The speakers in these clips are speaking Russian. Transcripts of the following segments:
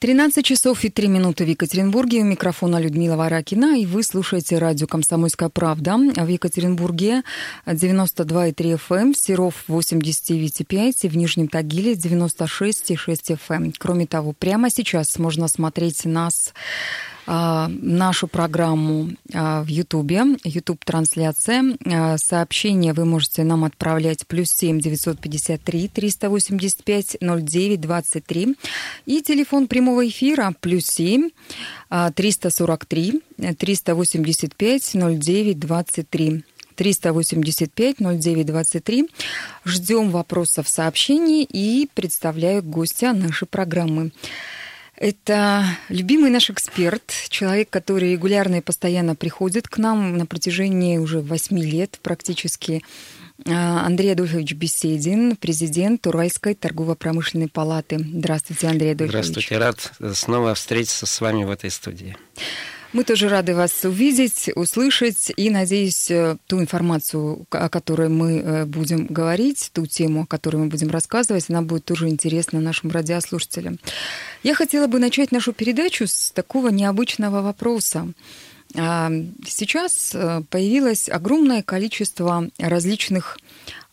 13 часов и 3 минуты в Екатеринбурге. У микрофона Людмила Варакина. И вы слушаете радио «Комсомольская правда». В Екатеринбурге 92,3 FM, эм, Серов 89,5 и в Нижнем Тагиле 96,6 FM. Эм. Кроме того, прямо сейчас можно смотреть нас нашу программу а, в Ютубе, Ютуб-трансляция. А, сообщения вы можете нам отправлять плюс 7 953 385 09 23. И телефон прямого эфира плюс 7 343 385 09 23. 385 09 23. Ждем вопросов, сообщений и представляю гостя нашей программы. Это любимый наш эксперт, человек, который регулярно и постоянно приходит к нам на протяжении уже восьми лет практически. А, Андрей Адольфович Беседин, президент Уральской торгово-промышленной палаты. Здравствуйте, Андрей Адольфович. Здравствуйте, рад снова встретиться с вами в этой студии. Мы тоже рады вас увидеть, услышать и, надеюсь, э, ту информацию, о которой мы э, будем говорить, ту тему, о которой мы будем рассказывать, она будет тоже интересна нашим радиослушателям. Я хотела бы начать нашу передачу с такого необычного вопроса. А, сейчас э, появилось огромное количество различных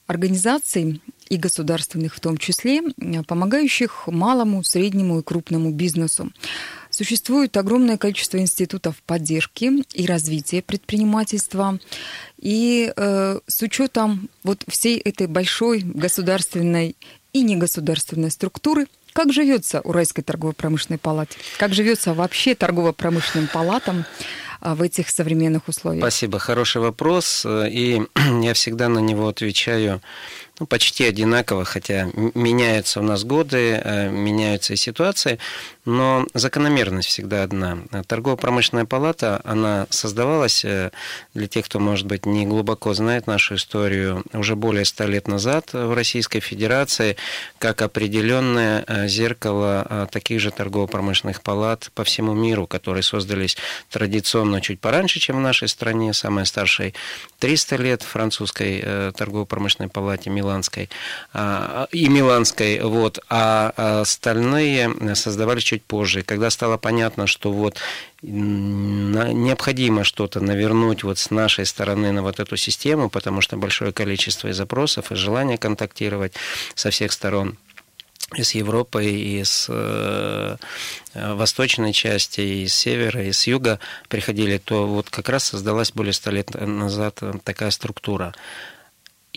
организаций и государственных в том числе, помогающих малому, среднему и крупному бизнесу. Существует огромное количество институтов поддержки и развития предпринимательства. И э, с учетом вот всей этой большой государственной и негосударственной структуры, как живется Уральской торгово-промышленной палате? Как живется вообще торгово-промышленным палатам а, в этих современных условиях? Спасибо, хороший вопрос. И я всегда на него отвечаю ну, почти одинаково, хотя меняются у нас годы, э, меняются и ситуации, но закономерность всегда одна. Торгово-промышленная палата, она создавалась э, для тех, кто, может быть, не глубоко знает нашу историю, уже более ста лет назад в Российской Федерации, как определенное э, зеркало таких же торгово-промышленных палат по всему миру, которые создались традиционно чуть пораньше, чем в нашей стране, самая старшая 300 лет французской торгово-промышленной палате Миланской а, и Миланской, вот, а остальные создавались чуть позже. когда стало понятно, что вот необходимо что-то навернуть вот с нашей стороны на вот эту систему, потому что большое количество и запросов, и желание контактировать со всех сторон и с Европой, и с э, восточной части, и с севера, и с юга приходили, то вот как раз создалась более ста лет назад такая структура.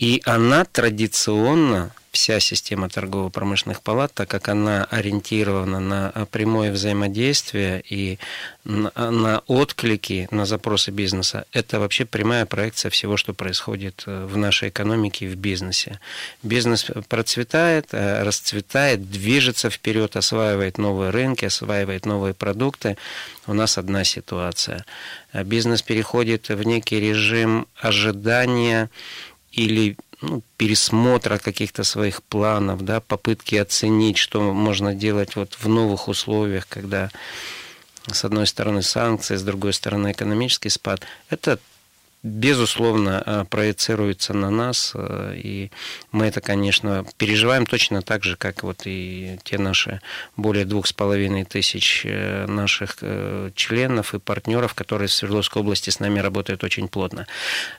И она традиционно, вся система торгово-промышленных палат, так как она ориентирована на прямое взаимодействие и на, на отклики на запросы бизнеса, это вообще прямая проекция всего, что происходит э, в нашей экономике и в бизнесе. Бизнес процветает, э, расцветает, движется вперед, осваивает новые рынки, осваивает новые продукты. У нас одна ситуация. Бизнес переходит в некий режим ожидания, или ну, пересмотра каких-то своих планов, да, попытки оценить, что можно делать вот в новых условиях, когда с одной стороны санкции, с другой стороны экономический спад, это безусловно э, проецируется на нас, э, и мы это, конечно, переживаем точно так же, как вот и те наши более двух с половиной тысяч э, наших членов и партнеров, которые в Свердловской области с нами работают очень плотно.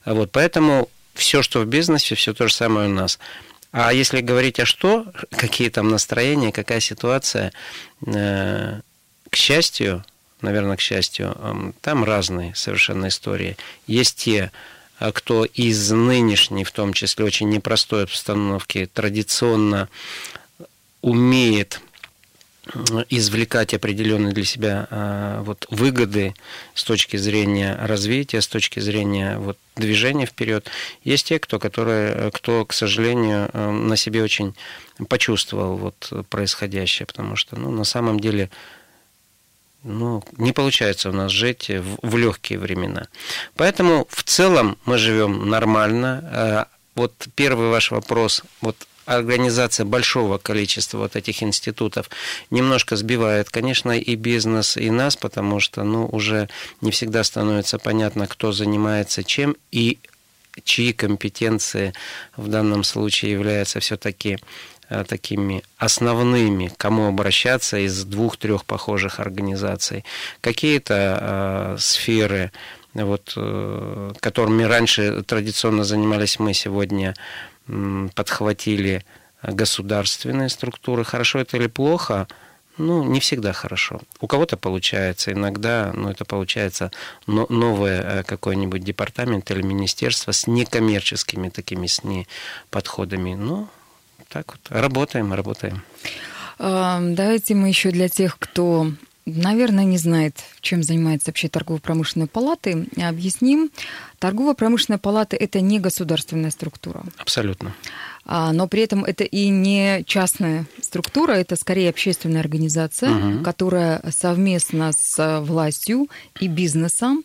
Вот, поэтому все, что в бизнесе, все то же самое у нас. А если говорить о что, какие там настроения, какая ситуация, э, к счастью, наверное, к счастью, там разные совершенно истории. Есть те, э, кто из нынешней, в том числе очень непростой обстановки, традиционно умеет извлекать определенные для себя а, вот, выгоды с точки зрения развития, с точки зрения вот, движения вперед. Есть те, кто, которые, кто, к сожалению, э, на себе очень почувствовал вот, происходящее, потому что ну, на самом деле ну, не получается у нас жить в, в легкие времена. Поэтому в целом мы живем нормально. Э, вот первый ваш вопрос, вот организация большого количества вот этих институтов немножко сбивает, конечно, и бизнес, и нас, потому что, ну, уже не всегда становится понятно, кто занимается чем и чьи компетенции в данном случае являются все-таки такими основными, кому обращаться из двух-трех похожих организаций. Какие-то сферы, вот, которыми раньше традиционно занимались мы, сегодня подхватили государственные структуры. Хорошо это или плохо? Ну, не всегда хорошо. У кого-то получается, иногда, ну, это получается новое э, какой-нибудь департамент или министерство с некоммерческими такими СНИ подходами. Ну, так вот, работаем, работаем. Давайте мы еще для тех, кто наверное, не знает, чем занимается вообще торгово-промышленная палата, объясним. Торгово-промышленная палата – это не государственная структура. Абсолютно. А, но при этом это и не частная структура, это скорее общественная организация, угу. которая совместно с властью и бизнесом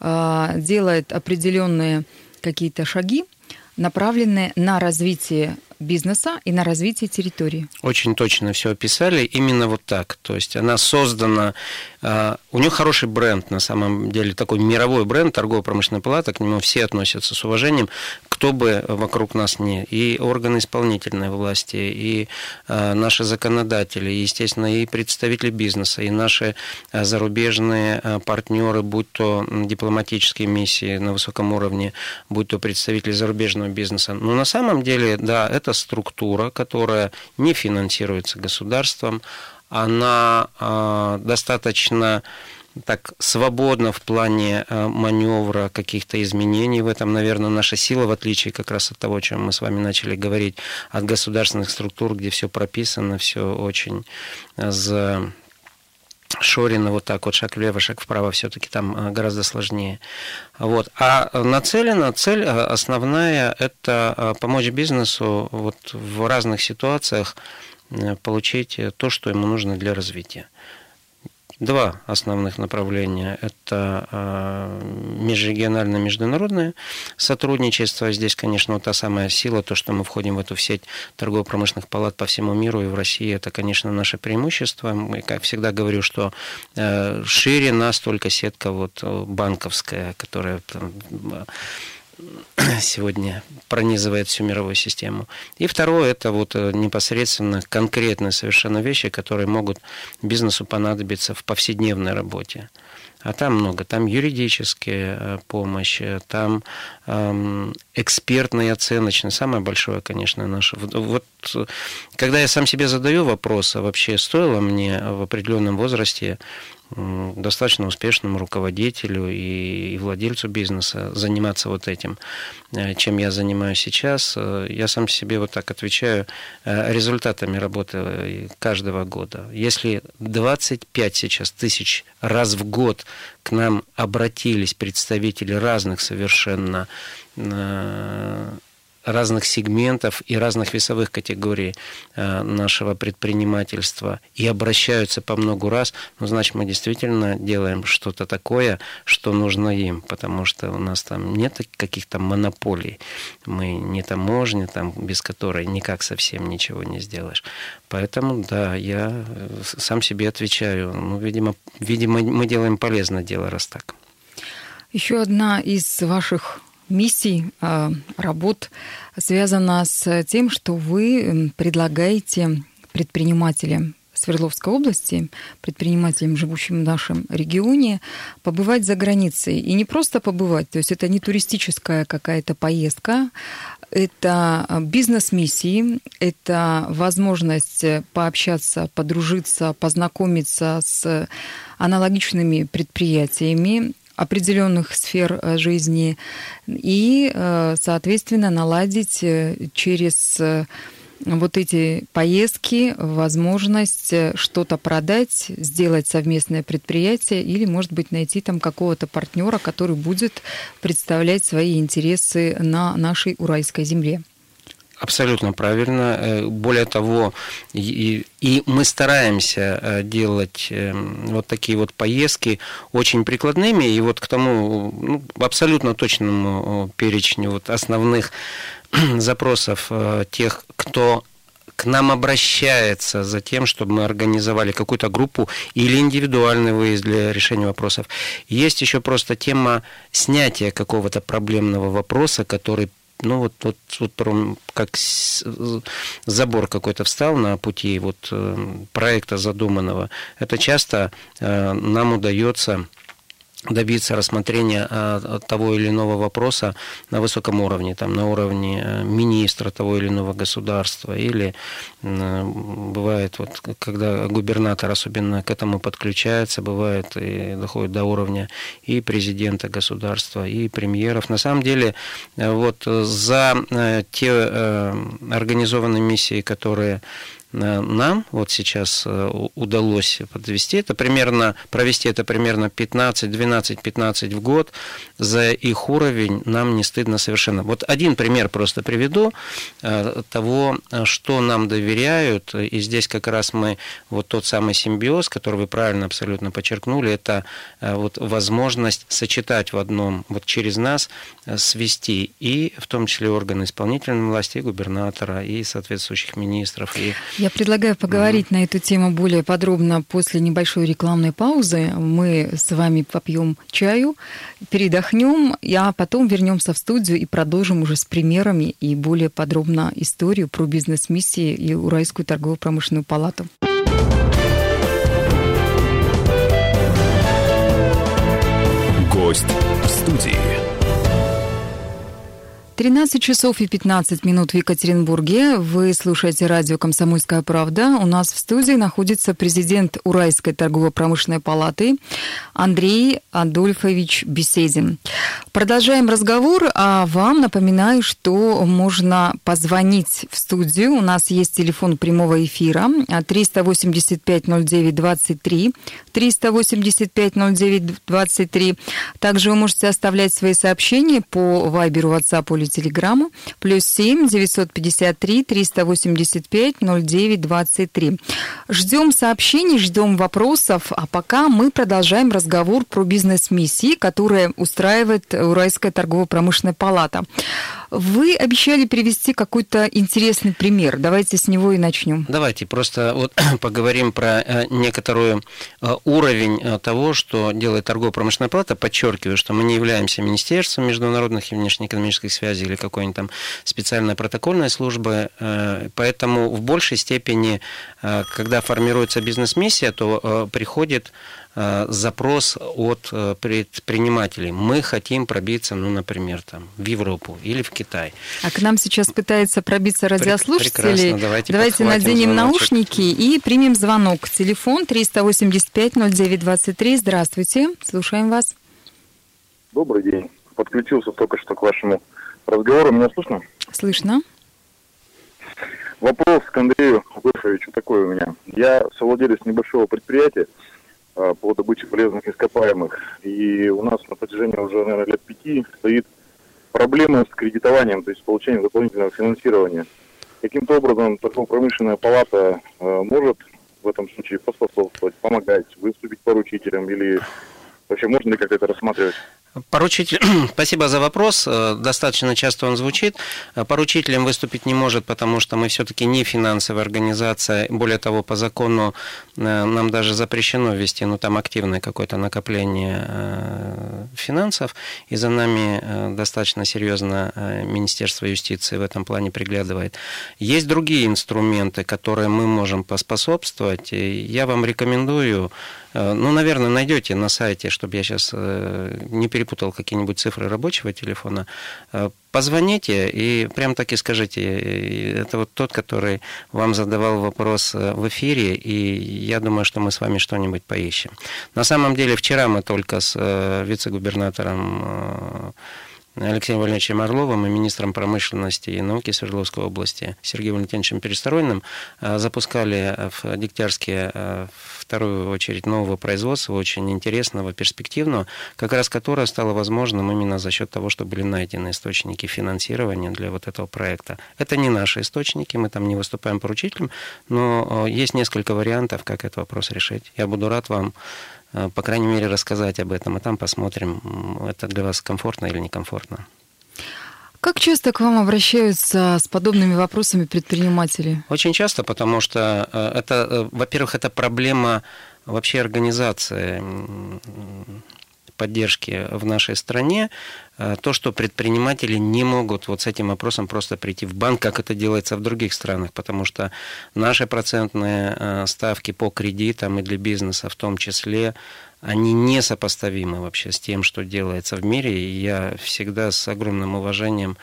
а, делает определенные какие-то шаги, направленные на развитие бизнеса и на развитие территории. Очень точно все описали, именно вот так. То есть она создана, а, у нее хороший бренд, на самом деле, такой мировой бренд, торгово-промышленная палата, к нему все относятся с уважением, кто бы вокруг нас не, и органы исполнительной власти, и а, наши законодатели, и, естественно, и представители бизнеса, и наши а, зарубежные партнеры, будь то дипломатические миссии на высоком уровне, будь то представители зарубежного бизнеса. Но на самом деле, да, это структура, которая не финансируется государством, она э, достаточно так свободно в плане э, маневра каких-то изменений в этом, наверное, наша сила, в отличие как раз от того, о чем мы с вами начали говорить, от государственных структур, где все прописано, все очень за Шорина вот так вот, шаг влево, шаг вправо, все-таки там э, гораздо сложнее. Вот. А нацелена, цель э, основная – это э, помочь бизнесу вот в разных ситуациях получить то, что ему нужно для развития два основных направления. Это а, межрегиональное международное сотрудничество. Здесь, конечно, вот та самая сила, то, что мы входим в эту сеть торгово-промышленных палат по всему миру и в России, это, конечно, наше преимущество. Мы, как всегда говорю, что э, шире нас только сетка вот банковская, которая сегодня пронизывает всю мировую систему. И второе, это вот э, непосредственно конкретные совершенно вещи, которые могут бизнесу понадобиться в повседневной работе. А там много. Там юридическая э, помощь, э, там эм, экспертная и оценочная. Самое большое, конечно, наше. Вот, вот когда я сам себе задаю вопрос, а вообще стоило мне в определенном возрасте достаточно успешному руководителю и, владельцу бизнеса заниматься вот этим, э, чем я занимаюсь сейчас. Э, я сам себе вот так отвечаю э, результатами работы каждого года. Если 25 сейчас тысяч раз в год к нам обратились представители разных совершенно разных сегментов и разных весовых категорий э, нашего предпринимательства и обращаются по многу раз, ну, значит, мы действительно делаем что-то такое, что нужно им, потому что у нас там нет каких-то монополий. Мы не таможня, там, без которой никак совсем ничего не сделаешь. Поэтому, да, я э, сам себе отвечаю. Ну, видимо, видимо мы делаем полезное дело, раз так. Еще одна из ваших миссий, а, работ связана с тем, что вы предлагаете предпринимателям Свердловской области, предпринимателям, живущим в нашем регионе, побывать за границей. И не просто побывать, то есть это не туристическая какая-то поездка, это бизнес-миссии, это возможность пообщаться, подружиться, познакомиться с аналогичными предприятиями, определенных сфер э, жизни и, э, соответственно, наладить э, через вот эти поездки возможность что-то продать, сделать совместное предприятие или, может быть, найти там какого-то партнера, который будет представлять свои интересы на нашей уральской земле. Абсолютно правильно. Э, более того, и, и мы стараемся э, делать эм, вот такие вот поездки очень прикладными, и вот к тому ну, абсолютно точному перечню вот основных запросов э, тех, кто к нам обращается за тем, чтобы мы организовали какую-то группу или индивидуальный выезд для решения вопросов. Есть еще просто тема снятия какого-то проблемного вопроса, который ну вот, вот, вот как забор какой-то встал на пути вот проекта задуманного, это часто нам удается добиться рассмотрения а, того или иного вопроса на высоком уровне, там, на уровне э, министра того или иного государства, или бывает, вот, когда губернатор особенно к этому подключается, бывает и доходит до уровня и президента государства, и премьеров. На самом деле, э, вот за э, те организованные миссии, которые нам вот сейчас э, удалось подвести, это примерно, провести это примерно 15, 12, 15 в год, за их уровень нам не стыдно совершенно. Вот один пример просто приведу э, того, что нам доверяют, и здесь как раз мы, вот тот самый симбиоз, который вы правильно абсолютно подчеркнули, это вот возможность сочетать в одном, вот через нас свести и в том числе органы исполнительной власти, и губернатора, и соответствующих министров, и я предлагаю поговорить mm на эту тему более подробно после небольшой рекламной паузы. Мы с вами попьем чаю, передохнем, а потом вернемся в студию и продолжим уже с примерами и более подробно историю про бизнес-миссии и Уральскую торгово-промышленную палату. Гость в студии. 13 часов и 15 минут в Екатеринбурге. Вы слушаете радио «Комсомольская правда». У нас в студии находится президент Уральской торгово-промышленной палаты Андрей Адольфович Беседин. Продолжаем разговор, а вам напоминаю, что можно позвонить в студию. У нас есть телефон прямого эфира 385-09-23, 385-09-23. Также вы можете оставлять свои сообщения по Вайберу, WhatsApp или Телеграмму. Плюс 7 953 385 09 23. Ждем сообщений, ждем вопросов, а пока мы продолжаем разговор про бизнес-миссии, которые устраивает Уральская торгово-промышленная палата. Вы обещали привести какой-то интересный пример. Давайте с него и начнем. Давайте просто вот поговорим про э, некоторую э, уровень э, того, что делает торгово-промышленная палата. Подчеркиваю, что мы не являемся Министерством международных и внешнеэкономических связей или какой-нибудь там специальной протокольной службы. Поэтому в большей степени, когда формируется бизнес-миссия, то приходит запрос от э, предпринимателей. Мы хотим пробиться, ну, например, там, в Европу или в Китай. А к нам сейчас пытается пробиться радиослушатели. Прекрасно, давайте, давайте наденем звоночек. наушники и примем звонок. Телефон 385-09-23. Здравствуйте, слушаем вас. Добрый день. Подключился только что к вашему разговору. Меня слышно? Слышно. Вопрос к Андрею Адольфовичу такой у меня. Я совладелец небольшого предприятия, Э, по добыче полезных ископаемых. И у нас на протяжении уже, наверное, лет пяти стоит проблема с кредитованием, то есть получением дополнительного финансирования. Каким-то образом торгово-промышленная палата э, может в этом случае поспособствовать, помогать, выступить поручителем или вообще можно ли как это рассматривать? Поручитель, спасибо за вопрос. Э, достаточно часто он звучит. Э, поручителем выступить не может, потому что мы все-таки не финансовая организация. Более того, по закону э, нам даже запрещено вести, ну, там активное какое-то накопление финансов. И за нами достаточно серьезно Министерство юстиции в этом плане приглядывает. Есть другие инструменты, которые мы можем поспособствовать. И я вам рекомендую ну, наверное, найдете на сайте, чтобы я сейчас э, не перепутал какие-нибудь цифры рабочего телефона. Э, позвоните и прям так и скажите. Это вот тот, который вам задавал вопрос в эфире, и я думаю, что мы с вами что-нибудь поищем. На самом деле, вчера мы только с вице-губернатором Алексеем Валерьевичем Орловым и министром промышленности и науки Свердловской области Сергеем Валентиновичем Перестроиным запускали в Дегтярске вторую очередь нового производства, очень интересного, перспективного, как раз которое стало возможным именно за счет того, что были найдены источники финансирования для вот этого проекта. Это не наши источники, мы там не выступаем поручителем, но есть несколько вариантов, как этот вопрос решить. Я буду рад вам по крайней мере, рассказать об этом, а там посмотрим, это для вас комфортно или некомфортно. Как часто к вам обращаются с подобными вопросами предприниматели? Очень часто, потому что э, это, э, во-первых, это проблема вообще организации поддержки в нашей стране, э, то, что предприниматели не могут вот с этим вопросом просто прийти в банк, как это делается в других странах, потому что наши процентные э, ставки по кредитам и для бизнеса в том числе, они несопоставимы вообще с тем, что делается в мире. И я всегда с огромным уважением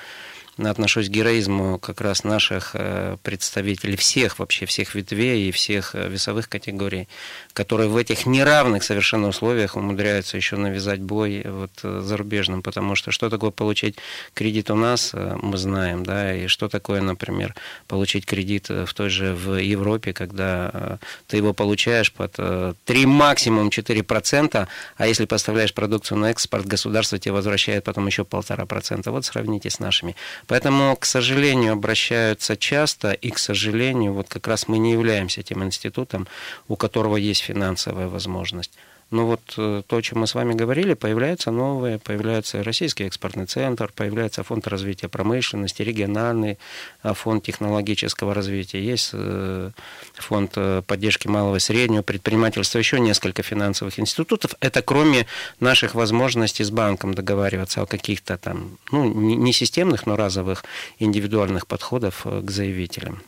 отношусь к героизму как раз наших э, представителей всех вообще, всех ветвей и всех э, весовых категорий, которые в этих неравных совершенно условиях умудряются еще навязать бой вот э, зарубежным, потому что что такое получить кредит у нас, мы знаем, да, и что такое, например, получить кредит в той же в Европе, когда ты его получаешь под 3, максимум 4%, а если поставляешь продукцию на экспорт, государство тебе возвращает потом еще полтора процента. Вот сравните с нашими. Поэтому, к сожалению, обращаются часто, и, к сожалению, вот как раз мы не являемся тем институтом, у которого есть финансовая возможность. Но вот э, то, о чем мы с вами говорили, появляются новые, появляется Российский экспортный центр, появляется фонд развития промышленности, региональный а, фонд технологического развития, есть э, фонд э, поддержки малого и среднего предпринимательства, еще несколько финансовых институтов. Это кроме наших возможностей с банком договариваться о каких-то там, ну, не системных, но разовых индивидуальных подходов к заявителям.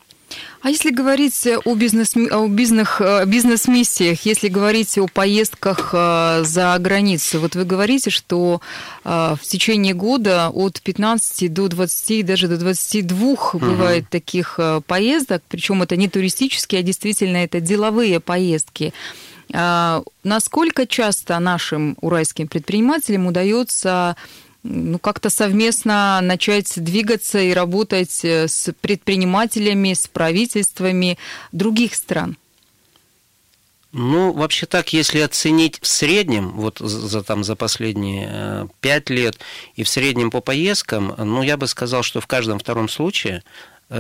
А если говорить о, бизнес, о бизнес, бизнес-миссиях, если говорить о поездках э, за границу, вот вы говорите, что э, в течение года от 15 до 20, даже до 22 угу. бывает таких э, поездок, причем это не туристические, а действительно это деловые поездки. Насколько часто нашим уральским предпринимателям удается ну, как-то совместно начать двигаться и работать э, с предпринимателями, с правительствами других стран? Ну, вообще так, если оценить в среднем, вот за, там, за последние э, пять лет, и в среднем по поездкам, ну, я бы сказал, что в каждом втором случае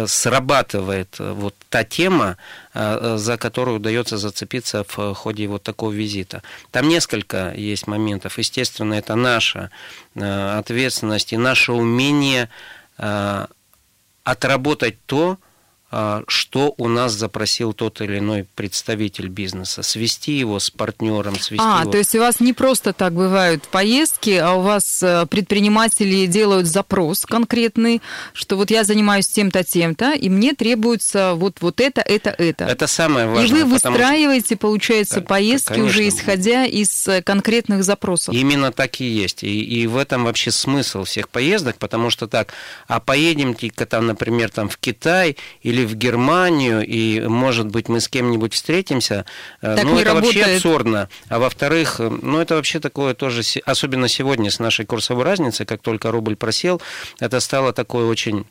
срабатывает э, вот та тема, э, за которую удается зацепиться в ходе вот такого визита. Там несколько есть моментов. Естественно, это наша ответственность и наше умение отработать то, что у нас запросил тот или иной представитель бизнеса, свести его с партнером, свести а, его... то есть у вас не просто так бывают поездки, а у вас э, предприниматели делают запрос конкретный, что вот я занимаюсь тем-то, тем-то, и мне требуется вот, вот это, это, это. Это самое важное. И вы выстраиваете, что... получается, поездки Конечно. уже исходя из э, конкретных запросов. Именно так и есть. И, и в этом вообще смысл всех поездок, потому что так, а поедемте-ка там, например, там в Китай или в Германию, и, может быть, мы с кем-нибудь встретимся, э, так ну, это работает. вообще абсурдно. А во-вторых, э, ну, это вообще такое тоже, особенно сегодня с нашей курсовой разницей, как только рубль просел, это стало такое очень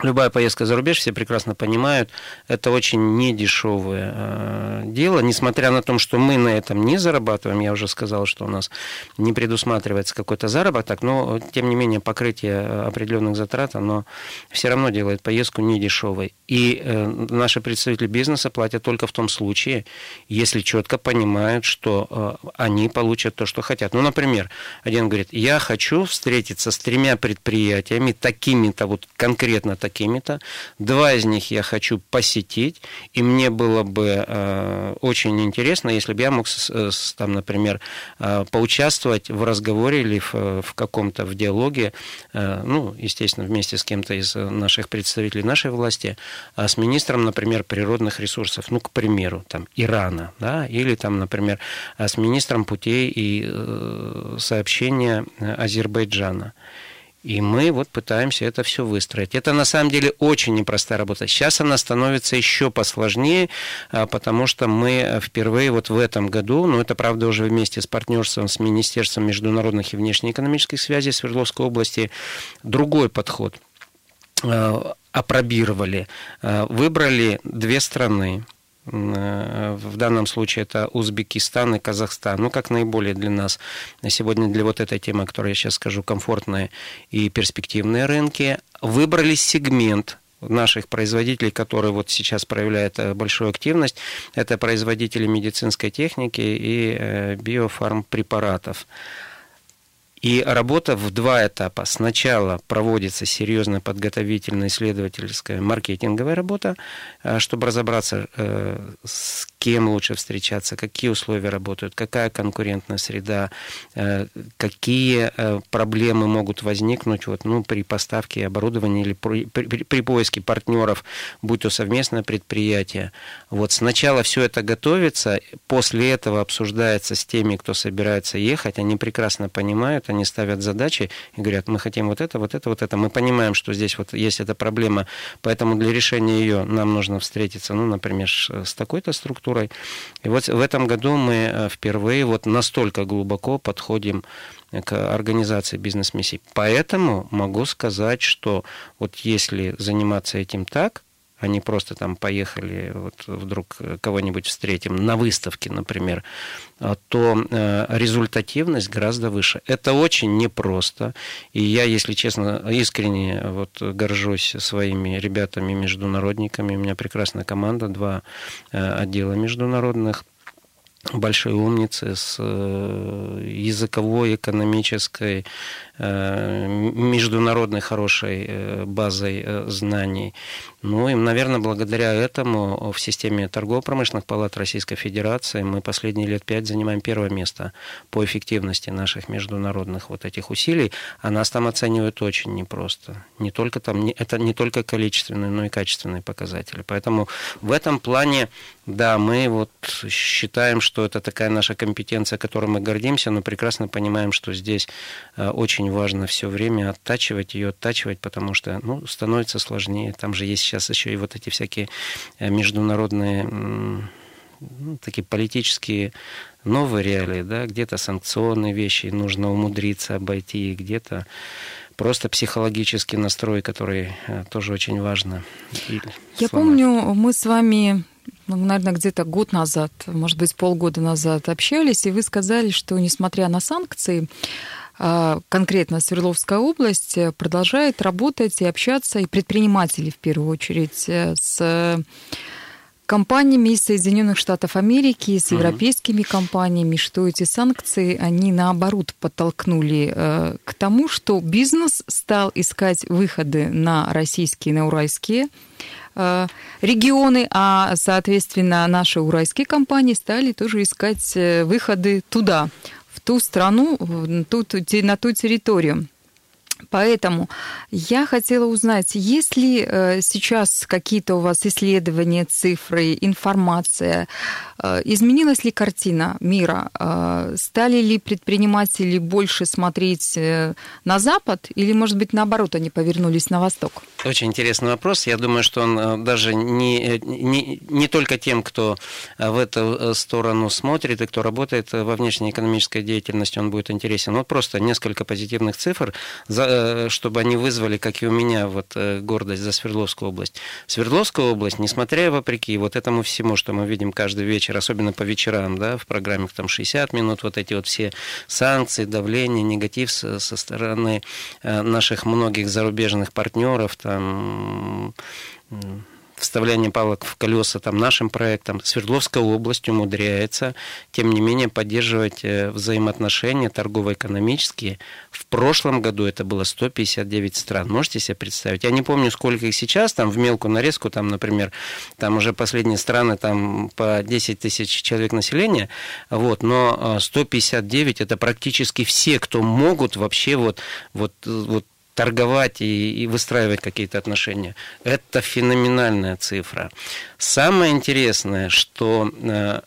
Любая поездка за рубеж, все прекрасно понимают, это очень недешевое э, дело, несмотря на то, что мы на этом не зарабатываем, я уже сказал, что у нас не предусматривается какой-то заработок, но, тем не менее, покрытие э, определенных затрат, оно все равно делает поездку недешевой. И э, наши представители бизнеса платят только в том случае, если четко понимают, что они получат то, что хотят. Ну, например, один говорит, я хочу встретиться с тремя предприятиями, такими-то вот конкретно такими-то. Два из них я хочу посетить, и мне было бы э, очень интересно, если бы я мог, с, там, например, э, поучаствовать в разговоре или в, в каком-то в диалоге, э, ну, естественно, вместе с кем-то из наших представителей нашей власти, а с министром, например, природных ресурсов, ну, к примеру, там, Ирана, да, или там, например, с министром путей и э, сообщения Азербайджана. И мы вот пытаемся это все выстроить. Это на самом деле очень непростая работа. Сейчас она становится еще посложнее, а, потому что мы впервые вот в этом году, ну это правда уже вместе с партнерством с Министерством международных и внешнеэкономических связей Свердловской области, другой подход а, опробировали. А, выбрали две страны Э, в данном случае это Узбекистан и Казахстан, ну, как наиболее для нас. Сегодня, для вот этой темы, о которой я сейчас скажу, комфортные и перспективные рынки, выбрали сегмент наших производителей, которые вот сейчас проявляют э, большую активность, это производители медицинской техники и э, биофармпрепаратов. И работа в два этапа. Сначала проводится серьезная подготовительная исследовательская маркетинговая работа, э, чтобы разобраться, э, с кем лучше встречаться, какие условия работают, какая конкурентная среда, э, какие проблемы могут возникнуть вот, ну, при поставке оборудования или при, при, при поиске партнеров, будь то совместное предприятие. Вот сначала все это готовится, после этого обсуждается с теми, кто собирается ехать, они прекрасно понимают, они ставят задачи и говорят, мы хотим вот это, вот это, вот это. Мы понимаем, что здесь вот есть эта проблема, поэтому для решения ее нам нужно встретиться, ну, например, с такой-то структурой. И вот в этом году мы э, впервые вот настолько глубоко подходим к организации бизнес-миссий. Поэтому могу сказать, что вот если заниматься этим так, они просто там поехали, вот вдруг кого-нибудь встретим на выставке, например, а, то э, результативность гораздо выше. Это очень непросто. И я, если честно, искренне вот горжусь своими ребятами-международниками. У меня прекрасная команда, два э, отдела международных большой умницы с э, языковой, экономической, Э, международной хорошей э, базой э, знаний. Ну и, наверное, благодаря этому в системе торгово-промышленных палат Российской Федерации мы последние лет пять занимаем первое место по эффективности наших международных вот этих усилий, а нас там оценивают очень непросто. Не только там, это не только количественные, но и качественные показатели. Поэтому в этом плане, да, мы вот считаем, что это такая наша компетенция, которой мы гордимся, но прекрасно понимаем, что здесь очень очень важно все время оттачивать ее, оттачивать, потому что ну, становится сложнее. Там же есть сейчас еще и вот эти всякие э, международные ну, такие политические новые реалии, да, где-то санкционные вещи нужно умудриться обойти, где-то просто психологический настрой, который э, тоже очень важно. Я сломать. помню, мы с вами ну, наверное, где-то год назад, может быть, полгода назад общались, и вы сказали, что несмотря на санкции, конкретно Свердловская область э, продолжает работать и общаться, и предприниматели в первую очередь, э, с компаниями из Соединенных Штатов Америки, с европейскими компаниями, что эти санкции, они наоборот подтолкнули э, к тому, что бизнес стал искать выходы на российские, на уральские регионы, а, соответственно, наши уральские компании стали тоже искать выходы туда, ту страну, ту, на ту территорию. Поэтому я хотела узнать, есть ли э, сейчас какие-то у вас исследования, цифры, информация, э, изменилась ли картина мира, э, стали ли предприниматели больше смотреть на Запад или, может быть, наоборот, они повернулись на Восток? Очень интересный вопрос. Я думаю, что он даже не, не, не только тем, кто в эту сторону смотрит и кто работает во внешней экономической деятельности, он будет интересен. Вот просто несколько позитивных цифр. За, чтобы они вызвали, как и у меня, вот э, гордость за Свердловскую область. Свердловская область, несмотря вопреки вот этому всему, что мы видим каждый вечер, особенно по вечерам, да, в программе там 60 минут, вот эти вот все санкции, давление, негатив со, со стороны э, наших многих зарубежных партнеров, там вставляние палок в колеса там, нашим проектам, Свердловская область умудряется, тем не менее, поддерживать э, взаимоотношения торгово-экономические. В прошлом году это было 159 стран. Можете себе представить? Я не помню, сколько их сейчас, там в мелкую нарезку, там, например, там уже последние страны, там по 10 тысяч человек населения, вот, но 159 это практически все, кто могут вообще вот, вот, вот торговать и, и выстраивать какие-то отношения. Это феноменальная цифра. Самое интересное, что э,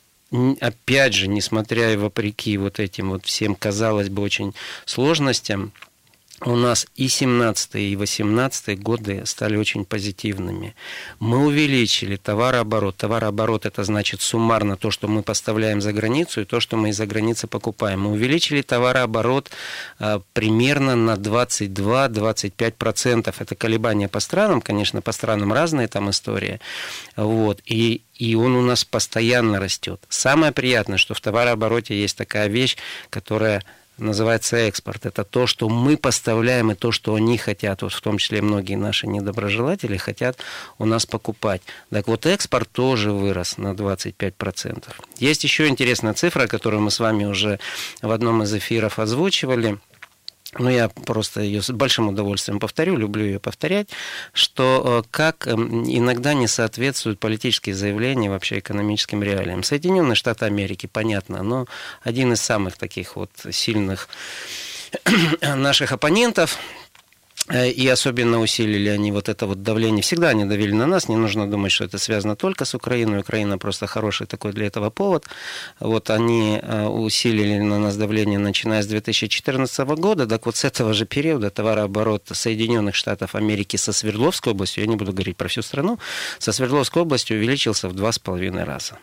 опять же, несмотря и вопреки вот этим вот всем, казалось бы, очень сложностям, у нас и 17 и 18 годы стали очень позитивными. Мы увеличили товарооборот. Товарооборот – это значит суммарно то, что мы поставляем за границу, и то, что мы из-за границы покупаем. Мы увеличили товарооборот а, примерно на 22-25%. Это колебания по странам, конечно, по странам разные там история. Вот. И и он у нас постоянно растет. Самое приятное, что в товарообороте есть такая вещь, которая называется экспорт. Это то, что мы поставляем, и то, что они хотят, вот в том числе многие наши недоброжелатели хотят у нас покупать. Так вот, экспорт тоже вырос на 25%. Есть еще интересная цифра, которую мы с вами уже в одном из эфиров озвучивали – ну, я просто ее с большим удовольствием повторю, люблю ее повторять, что э, как эм, иногда не соответствуют политические заявления вообще экономическим реалиям. Соединенные Штаты Америки, понятно, но один из самых таких вот сильных наших оппонентов, и особенно усилили они вот это вот давление. Всегда они давили на нас. Не нужно думать, что это связано только с Украиной. Украина просто хороший такой для этого повод. Вот они э, усилили на нас давление, начиная с 2014 года. Так вот с этого же периода товарооборот Соединенных Штатов Америки со Свердловской областью, я не буду говорить про всю страну, со Свердловской областью увеличился в два с половиной раза.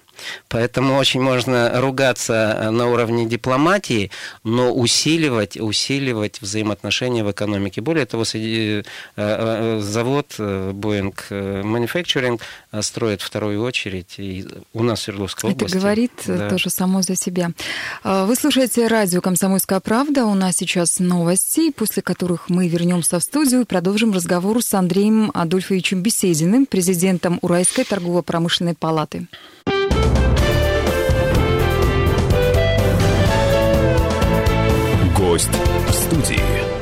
Поэтому очень можно ругаться э, на уровне дипломатии, но усиливать, усиливать взаимоотношения в экономике. Более того, э, э, завод Boeing Manufacturing строит вторую очередь и у нас в Свердловской области. Это говорит да. тоже само за себя. Вы слушаете радио «Комсомольская правда». У нас сейчас новости, после которых мы вернемся в студию и продолжим разговор с Андреем Адольфовичем Бесединым, президентом Уральской торгово-промышленной палаты. Гость в студии.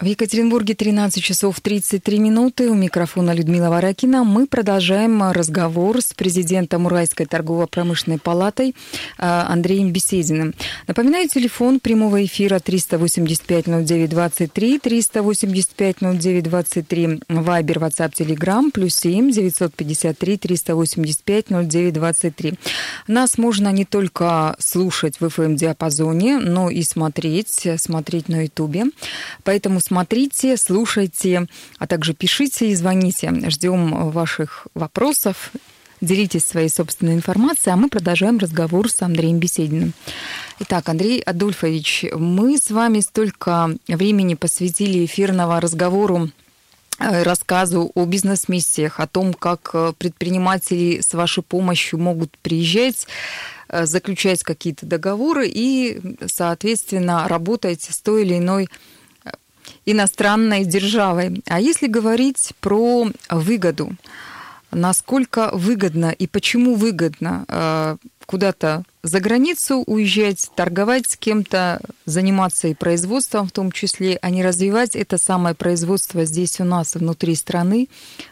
В Екатеринбурге 13 часов 33 минуты. У микрофона Людмила Варакина. Мы продолжаем разговор с президентом Уральской торгово-промышленной палатой э, Андреем Бесединым. Напоминаю, телефон прямого эфира 385-09-23, 385-09-23, Вайбер, WhatsApp, Telegram, плюс 7 953 385-09-23. Нас можно не только слушать в FM-диапазоне, но и смотреть, смотреть на Ютубе. Поэтому смотрите, слушайте, а также пишите и звоните. Ждем ваших вопросов. Делитесь своей собственной информацией, а мы продолжаем разговор с Андреем Бесединым. Итак, Андрей Адольфович, мы с вами столько времени посвятили эфирного разговору э, рассказу о бизнес-миссиях, о том, как э, предприниматели с вашей помощью могут приезжать, э, заключать какие-то договоры и, соответственно, работать с той или иной иностранной державой. А если говорить про выгоду, насколько выгодно и почему выгодно э, куда-то за границу уезжать, торговать с кем-то, заниматься и производством в том числе, а не развивать это самое производство здесь у нас, внутри страны,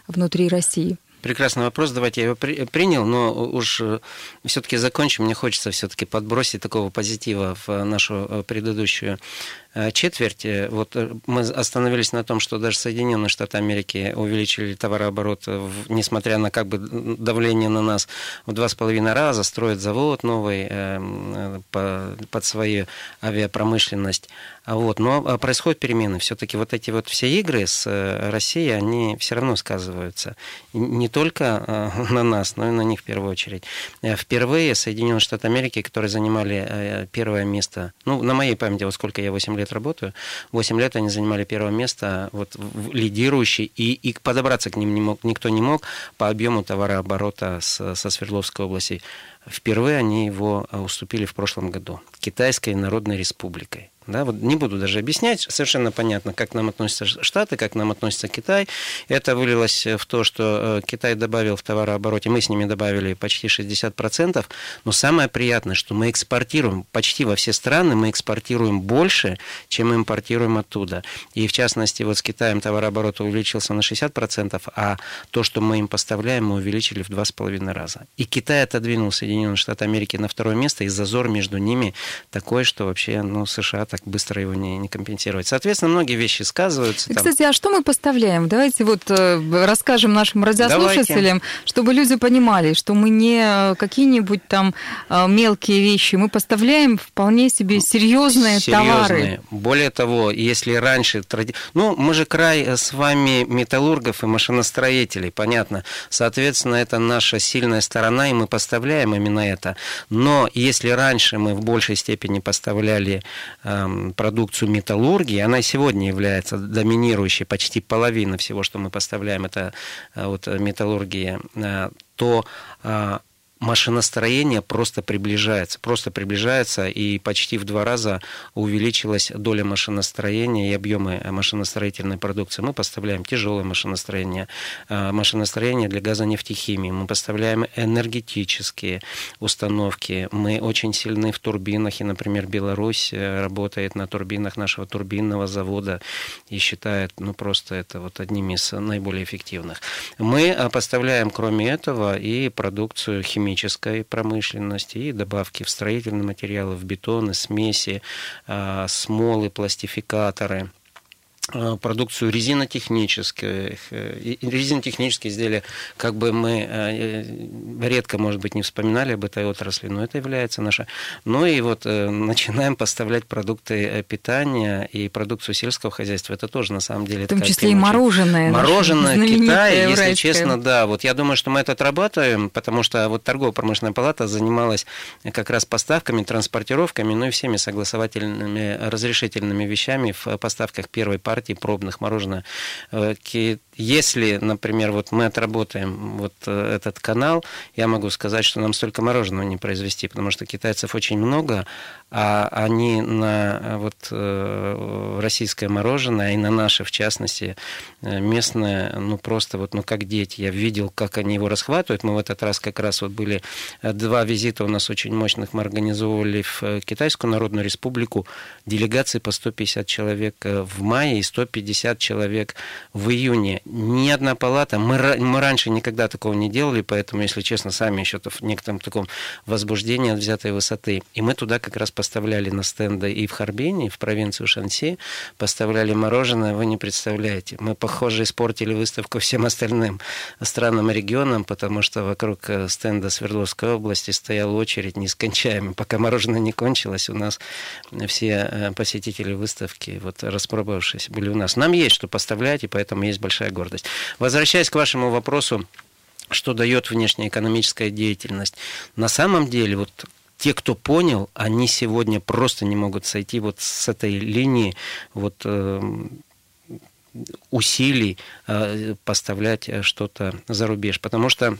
внутри России? Прекрасный вопрос, давайте я его при, принял, но уж э, все-таки закончим. Мне хочется все-таки подбросить такого позитива в нашу э, предыдущую Э, четверти, вот э, мы остановились на том, что даже Соединенные Штаты Америки увеличили товарооборот, несмотря на как бы давление на нас в два с половиной раза, строят завод новый э, под свою авиапромышленность. Вот. Но происходят перемены. Все-таки вот эти вот все игры с Россией, они все равно сказываются. Не только на нас, но и на них в первую очередь. Впервые Соединенные Штаты Америки, которые занимали первое место, ну, на моей памяти, вот сколько я 8 лет работаю, 8 лет они занимали первое место, вот лидирующий, и, и подобраться к ним не мог, никто не мог по объему товарооборота с, со Свердловской области. Впервые они его а, уступили в прошлом году Китайской Народной Республикой. Да, вот не буду даже объяснять, совершенно понятно, как нам относятся Штаты, как нам относится Китай. Это вылилось в то, что э, Китай добавил в товарообороте, мы с ними добавили почти 60%, но самое приятное, что мы экспортируем почти во все страны, мы экспортируем больше, чем импортируем оттуда. И в частности, вот с Китаем товарооборот увеличился на 60%, а то, что мы им поставляем, мы увеличили в 2,5 раза. И Китай отодвинул Соединенные Штаты Америки на второе место, и зазор между ними такой, что вообще ну, США так быстро его не, не компенсировать. Соответственно, многие вещи сказываются. И, там. Кстати, а что мы поставляем? Давайте вот э, расскажем нашим радиослушателям, Давайте. чтобы люди понимали, что мы не какие-нибудь там э, мелкие вещи, мы поставляем вполне себе серьезные, серьезные. товары. Более того, если раньше... Ну, мы же край с вами металлургов и машиностроителей, понятно. Соответственно, это наша сильная сторона, и мы поставляем именно это. Но если раньше мы в большей степени поставляли э, продукцию металлургии, она сегодня является доминирующей, почти половина всего, что мы поставляем, это э, вот металлургия, э, то э, машиностроение просто приближается, просто приближается, и почти в два раза увеличилась доля машиностроения и объемы машиностроительной продукции. Мы поставляем тяжелое машиностроение, э, машиностроение для газонефтехимии, мы поставляем энергетические установки, мы очень сильны в турбинах, и, например, Беларусь э, работает на турбинах нашего турбинного завода и считает, ну, просто это вот одним из наиболее эффективных. Мы э, поставляем, кроме этого, и продукцию химическую химической промышленности и добавки в строительные материалы, в бетоны, смеси, а, смолы, пластификаторы. Э, продукцию резинотехнических, э, резинотехнические изделия, как бы мы э, редко, может быть, не вспоминали об этой отрасли, но это является наша. Ну и вот начинаем поставлять продукты питания и продукцию сельского хозяйства. Это тоже, на самом деле, В том числе и мороженое. Мороженое в Китае, если честно, да. Вот я думаю, что мы это отрабатываем, потому что вот торгово-промышленная палата занималась как раз поставками, транспортировками, ну и всеми согласовательными, разрешительными вещами в поставках первой партии партий пробных мороженое э, если, например, вот мы отработаем вот э, этот канал, я могу сказать, что нам столько мороженого не произвести, потому что китайцев очень много, а они на э, вот российское мороженое, и на наше, в частности, местное, ну просто вот, ну как дети. Я видел, как они его расхватывают. Мы в этот раз как раз вот были два визита у нас очень мощных. Мы организовывали в Китайскую Народную Республику делегации по 150 человек в мае и 150 человек в июне ни одна палата, мы, мы раньше никогда такого не делали, поэтому, если честно, сами еще в некотором таком возбуждении от взятой высоты. И мы туда как раз поставляли на стенды и в Харбине, и в провинцию Шанси, поставляли мороженое, вы не представляете. Мы, похоже, испортили выставку всем остальным странам и регионам, потому что вокруг э, стенда Свердловской области стояла очередь нескончаемая. Пока мороженое не кончилось, у нас все э, посетители выставки, вот распробовавшись, были у нас. Нам есть что поставлять, и поэтому есть большая гордость. Возвращаясь к вашему вопросу, что дает внешняя экономическая деятельность. На самом деле, вот те, кто понял, они сегодня просто не могут сойти вот с этой линии вот, э, усилий э, поставлять э, что-то за рубеж. Потому что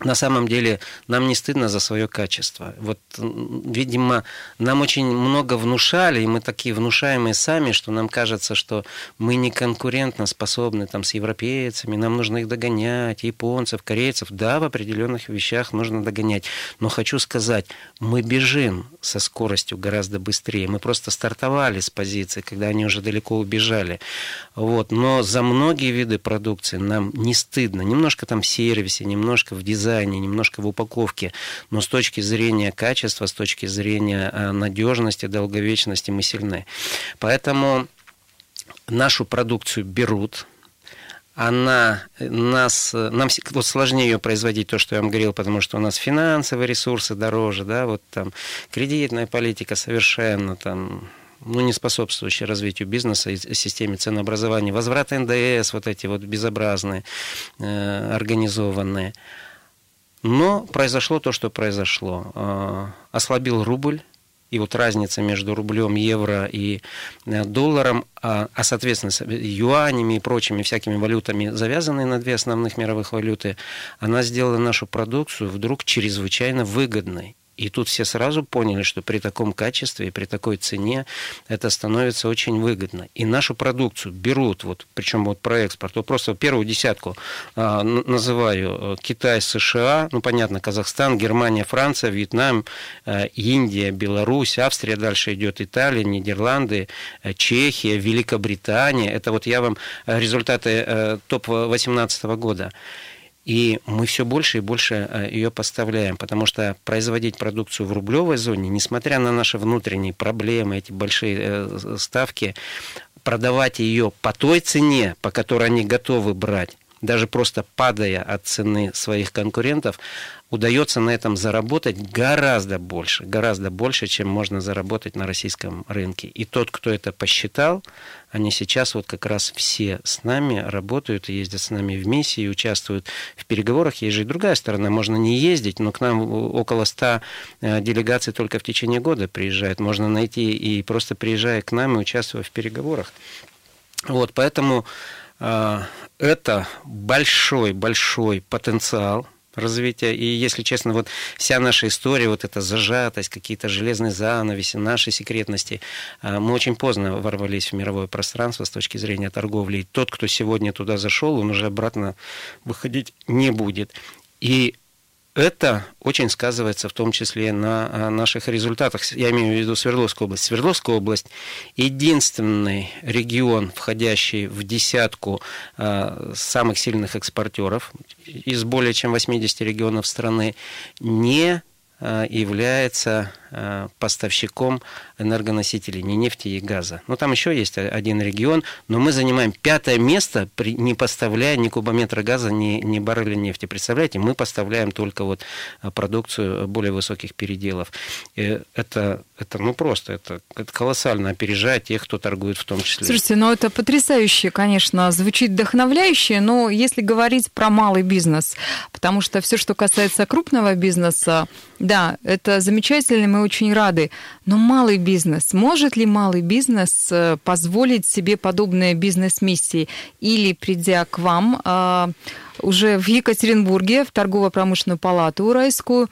на самом деле нам не стыдно за свое качество. Вот, видимо, нам очень много внушали, и мы такие внушаемые сами, что нам кажется, что мы не конкурентно способны там, с европейцами, нам нужно их догонять, японцев, корейцев. Да, в определенных вещах нужно догонять. Но хочу сказать, мы бежим со скоростью гораздо быстрее. Мы просто стартовали с позиции, когда они уже далеко убежали. Вот. Но за многие виды продукции нам не стыдно. Немножко там в сервисе, немножко в дизайне, дизайне, немножко в упаковке, но с точки зрения качества, с точки зрения э, надежности, долговечности мы сильны. Поэтому нашу продукцию берут, она нас, нам вот сложнее ее производить, то, что я вам говорил, потому что у нас финансовые ресурсы дороже, да, вот там кредитная политика совершенно там ну, не способствующие развитию бизнеса и системе ценообразования, возврат НДС, вот эти вот безобразные, э, организованные. Но произошло то, что произошло. А, ослабил рубль, и вот разница между рублем, евро и э, долларом, а, а соответственно юанями и прочими всякими валютами, завязанные на две основных мировых валюты, она сделала нашу продукцию вдруг чрезвычайно выгодной. И тут все сразу поняли, что при таком качестве и при такой цене это становится очень выгодно. И нашу продукцию берут, вот, причем вот про экспорт, вот просто первую десятку а, называю Китай, США, ну понятно, Казахстан, Германия, Франция, Вьетнам, а, Индия, Беларусь, Австрия, дальше идет Италия, Нидерланды, а, Чехия, Великобритания. Это вот я вам результаты а, топ-18 года. И мы все больше и больше э, ее поставляем, потому что производить продукцию в рублевой зоне, несмотря на наши внутренние проблемы, эти большие э, ставки, продавать ее по той цене, по которой они готовы брать, даже просто падая от цены своих конкурентов, удается на этом заработать гораздо больше, гораздо больше, чем можно заработать на российском рынке. И тот, кто это посчитал, они сейчас вот как раз все с нами работают ездят с нами в миссии, участвуют в переговорах. Есть же и другая сторона, можно не ездить, но к нам около 100 э, делегаций только в течение года приезжает. Можно найти и просто приезжая к нам и участвуя в переговорах. Вот, поэтому э, это большой-большой потенциал – развития. И, если честно, вот вся наша история, вот эта зажатость, какие-то железные занавеси, наши секретности, а, мы очень поздно ворвались в мировое пространство с точки зрения торговли. И тот, кто сегодня туда зашел, он уже обратно выходить не будет. И это очень сказывается в том числе на а, наших результатах. Я имею в виду Свердловскую область. Свердловская область – единственный регион, входящий в десятку а, самых сильных экспортеров из более чем 80 регионов страны, не а, является Э, поставщиком энергоносителей, не нефти и газа. Ну, там еще есть один регион, но мы занимаем пятое место, при, не поставляя ни кубометра газа, ни, ни барреля нефти. Представляете, мы поставляем только вот э, продукцию более высоких переделов. И это, это, ну, просто, это, это колоссально опережает тех, кто торгует в том числе. Слушайте, ну, это потрясающе, конечно, звучит вдохновляюще, но если говорить про малый бизнес, потому что все, что касается крупного бизнеса, да, это замечательно, мы очень рады. Но малый бизнес, может ли малый бизнес э, позволить себе подобные бизнес-миссии? Или, придя к вам, а, уже в Екатеринбурге, в торгово-промышленную палату Уральскую,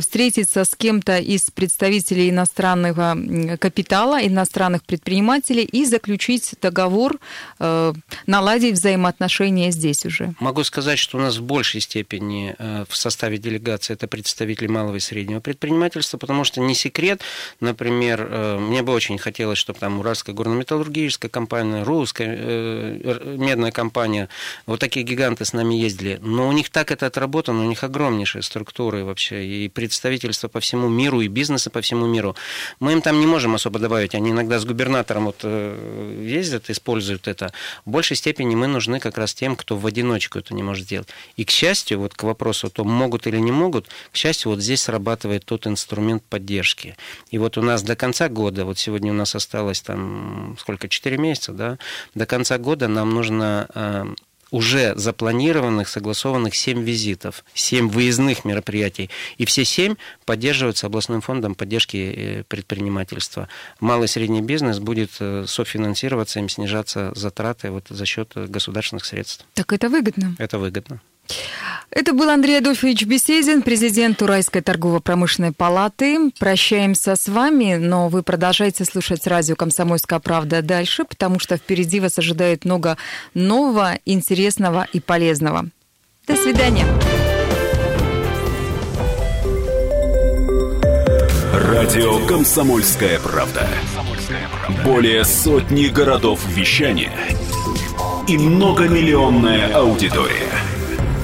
встретиться с кем-то из представителей иностранного капитала, иностранных предпринимателей и заключить договор, э, наладить взаимоотношения здесь уже. Могу сказать, что у нас в большей степени э, в составе делегации это представители малого и среднего предпринимательства, потому что не секрет, например, э, мне бы очень хотелось, чтобы там Уральская горно-металлургическая компания, русская медная компания, вот такие гиганты с нами ездили, но у них так это отработано, у них огромнейшие структуры вообще, и представительства по всему миру и бизнеса по всему миру. Мы им там не можем особо добавить. Они иногда с губернатором вот э, ездят, используют это. В большей степени мы нужны как раз тем, кто в одиночку это не может сделать. И, к счастью, вот к вопросу о том, могут или не могут, к счастью, вот здесь срабатывает тот инструмент поддержки. И вот у нас до конца года, вот сегодня у нас осталось там сколько, 4 месяца, да, до конца года нам нужно э, уже запланированных, согласованных 7 визитов, 7 выездных мероприятий. И все 7 поддерживаются областным фондом поддержки э, предпринимательства. Малый и средний бизнес будет э, софинансироваться, им снижаться затраты вот за счет государственных средств. Так это выгодно. Это выгодно. Это был Андрей Адольфович Беседин, президент Уральской торгово-промышленной палаты. Прощаемся с вами, но вы продолжаете слушать радио «Комсомольская правда» дальше, потому что впереди вас ожидает много нового, интересного и полезного. До свидания. Радио «Комсомольская правда». Более сотни городов вещания и многомиллионная аудитория.